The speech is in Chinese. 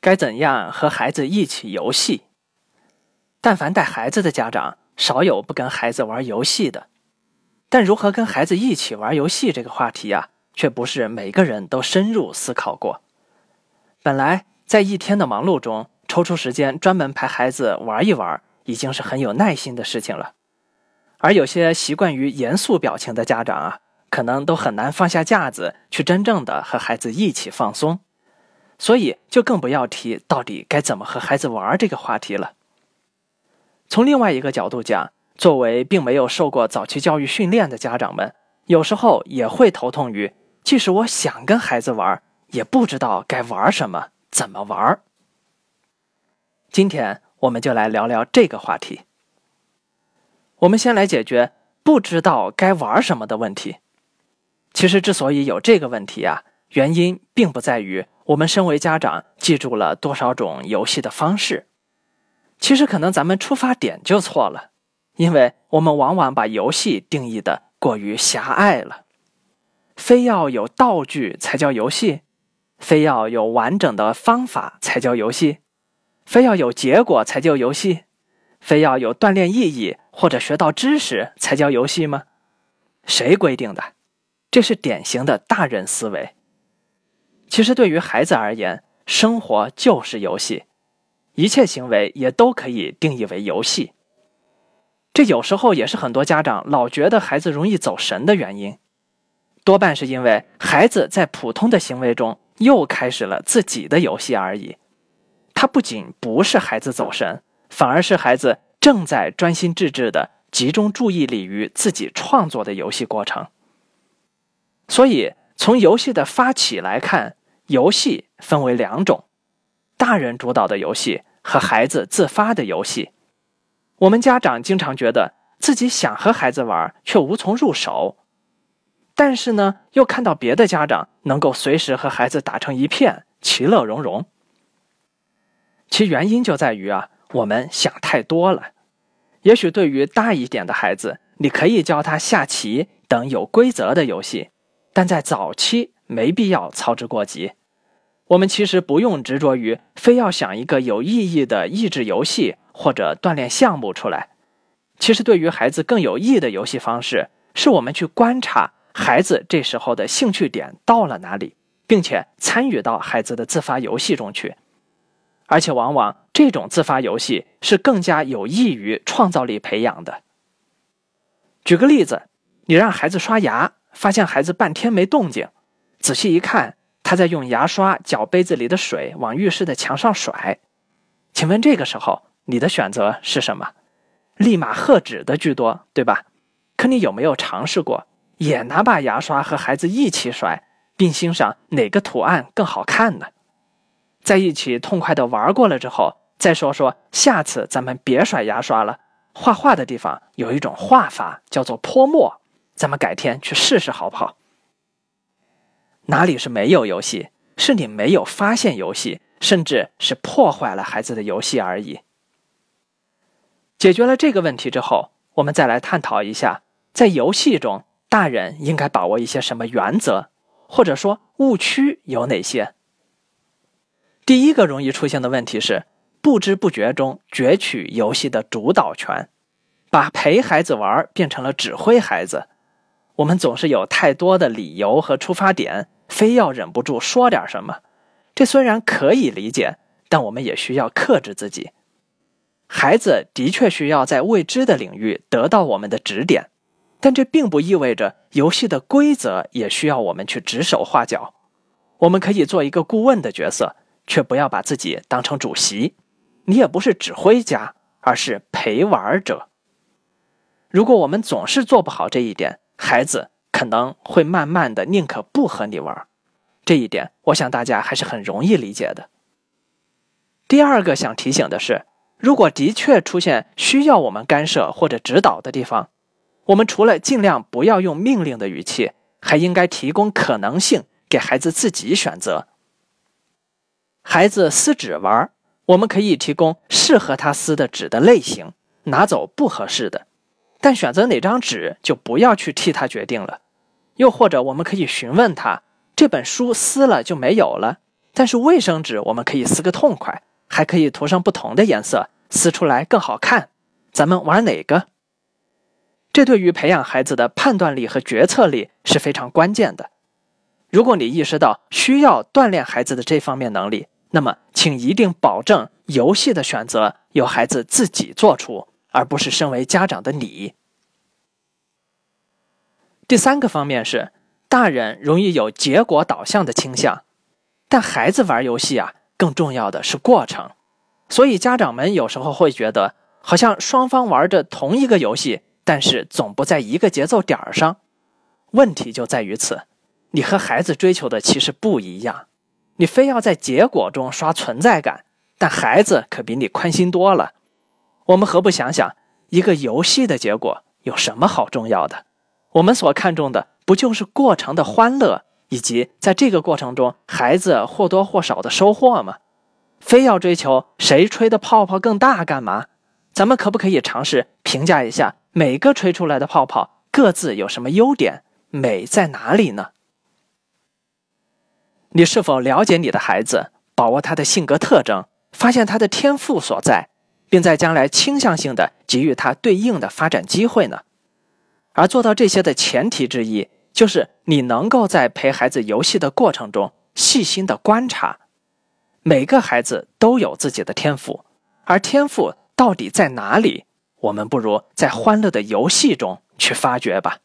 该怎样和孩子一起游戏？但凡带孩子的家长，少有不跟孩子玩游戏的。但如何跟孩子一起玩游戏这个话题啊，却不是每个人都深入思考过。本来在一天的忙碌中，抽出时间专门陪孩子玩一玩，已经是很有耐心的事情了。而有些习惯于严肃表情的家长啊，可能都很难放下架子，去真正的和孩子一起放松。所以，就更不要提到底该怎么和孩子玩这个话题了。从另外一个角度讲，作为并没有受过早期教育训练的家长们，有时候也会头痛于，即使我想跟孩子玩，也不知道该玩什么，怎么玩。今天我们就来聊聊这个话题。我们先来解决不知道该玩什么的问题。其实，之所以有这个问题啊，原因并不在于。我们身为家长，记住了多少种游戏的方式？其实可能咱们出发点就错了，因为我们往往把游戏定义的过于狭隘了。非要有道具才叫游戏，非要有完整的方法才叫游戏，非要有结果才叫游戏，非要有锻炼意义或者学到知识才叫游戏吗？谁规定的？这是典型的大人思维。其实，对于孩子而言，生活就是游戏，一切行为也都可以定义为游戏。这有时候也是很多家长老觉得孩子容易走神的原因，多半是因为孩子在普通的行为中又开始了自己的游戏而已。他不仅不是孩子走神，反而是孩子正在专心致志的集中注意力于自己创作的游戏过程。所以，从游戏的发起来看。游戏分为两种：大人主导的游戏和孩子自发的游戏。我们家长经常觉得自己想和孩子玩，却无从入手；但是呢，又看到别的家长能够随时和孩子打成一片，其乐融融。其原因就在于啊，我们想太多了。也许对于大一点的孩子，你可以教他下棋等有规则的游戏，但在早期没必要操之过急。我们其实不用执着于非要想一个有意义的益智游戏或者锻炼项目出来。其实，对于孩子更有益的游戏方式，是我们去观察孩子这时候的兴趣点到了哪里，并且参与到孩子的自发游戏中去。而且，往往这种自发游戏是更加有益于创造力培养的。举个例子，你让孩子刷牙，发现孩子半天没动静，仔细一看。他在用牙刷搅杯子里的水往浴室的墙上甩，请问这个时候你的选择是什么？立马喝止的居多，对吧？可你有没有尝试过，也拿把牙刷和孩子一起甩，并欣赏哪个图案更好看呢？在一起痛快的玩过了之后，再说说下次咱们别甩牙刷了。画画的地方有一种画法叫做泼墨，咱们改天去试试好不好？哪里是没有游戏？是你没有发现游戏，甚至是破坏了孩子的游戏而已。解决了这个问题之后，我们再来探讨一下，在游戏中，大人应该把握一些什么原则，或者说误区有哪些？第一个容易出现的问题是，不知不觉中攫取游戏的主导权，把陪孩子玩变成了指挥孩子。我们总是有太多的理由和出发点，非要忍不住说点什么。这虽然可以理解，但我们也需要克制自己。孩子的确需要在未知的领域得到我们的指点，但这并不意味着游戏的规则也需要我们去指手画脚。我们可以做一个顾问的角色，却不要把自己当成主席。你也不是指挥家，而是陪玩者。如果我们总是做不好这一点，孩子可能会慢慢的宁可不和你玩，这一点我想大家还是很容易理解的。第二个想提醒的是，如果的确出现需要我们干涉或者指导的地方，我们除了尽量不要用命令的语气，还应该提供可能性给孩子自己选择。孩子撕纸玩，我们可以提供适合他撕的纸的类型，拿走不合适的。但选择哪张纸就不要去替他决定了，又或者我们可以询问他：这本书撕了就没有了，但是卫生纸我们可以撕个痛快，还可以涂上不同的颜色，撕出来更好看。咱们玩哪个？这对于培养孩子的判断力和决策力是非常关键的。如果你意识到需要锻炼孩子的这方面能力，那么请一定保证游戏的选择由孩子自己做出，而不是身为家长的你。第三个方面是，大人容易有结果导向的倾向，但孩子玩游戏啊，更重要的是过程。所以家长们有时候会觉得，好像双方玩着同一个游戏，但是总不在一个节奏点上。问题就在于此，你和孩子追求的其实不一样。你非要在结果中刷存在感，但孩子可比你宽心多了。我们何不想想，一个游戏的结果有什么好重要的？我们所看重的不就是过程的欢乐，以及在这个过程中孩子或多或少的收获吗？非要追求谁吹的泡泡更大干嘛？咱们可不可以尝试评价一下每个吹出来的泡泡各自有什么优点，美在哪里呢？你是否了解你的孩子，把握他的性格特征，发现他的天赋所在，并在将来倾向性的给予他对应的发展机会呢？而做到这些的前提之一，就是你能够在陪孩子游戏的过程中细心的观察。每个孩子都有自己的天赋，而天赋到底在哪里？我们不如在欢乐的游戏中去发掘吧。